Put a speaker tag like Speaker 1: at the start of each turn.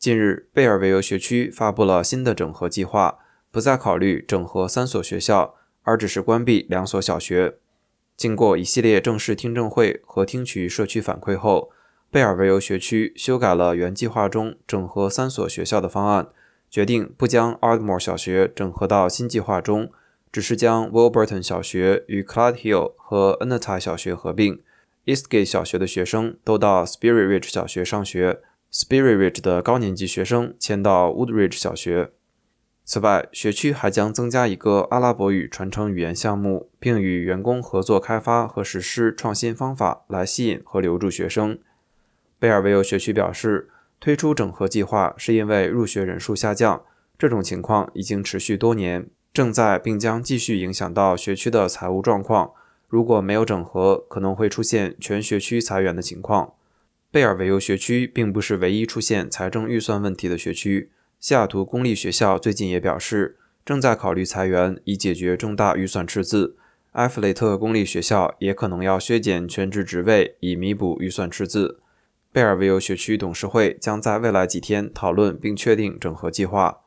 Speaker 1: 近日，贝尔维尤学区发布了新的整合计划，不再考虑整合三所学校，而只是关闭两所小学。经过一系列正式听证会和听取社区反馈后，贝尔维尤学区修改了原计划中整合三所学校的方案，决定不将 Ardmore 小学整合到新计划中，只是将 Wilburton 小学与 Cloud Hill 和 Ennetai 小学合并。Eastgate 小学的学生都到 Spirit Ridge 小学上学，Spirit Ridge 的高年级学生迁到 Woodridge 小学。此外，学区还将增加一个阿拉伯语传承语言项目，并与员工合作开发和实施创新方法来吸引和留住学生。贝尔维尤学区表示，推出整合计划是因为入学人数下降，这种情况已经持续多年，正在并将继续影响到学区的财务状况。如果没有整合，可能会出现全学区裁员的情况。贝尔维尤学区并不是唯一出现财政预算问题的学区。西雅图公立学校最近也表示，正在考虑裁员以解决重大预算赤字。埃弗雷特公立学校也可能要削减全职职位以弥补预算赤字。贝尔维尤学区董事会将在未来几天讨论并确定整合计划。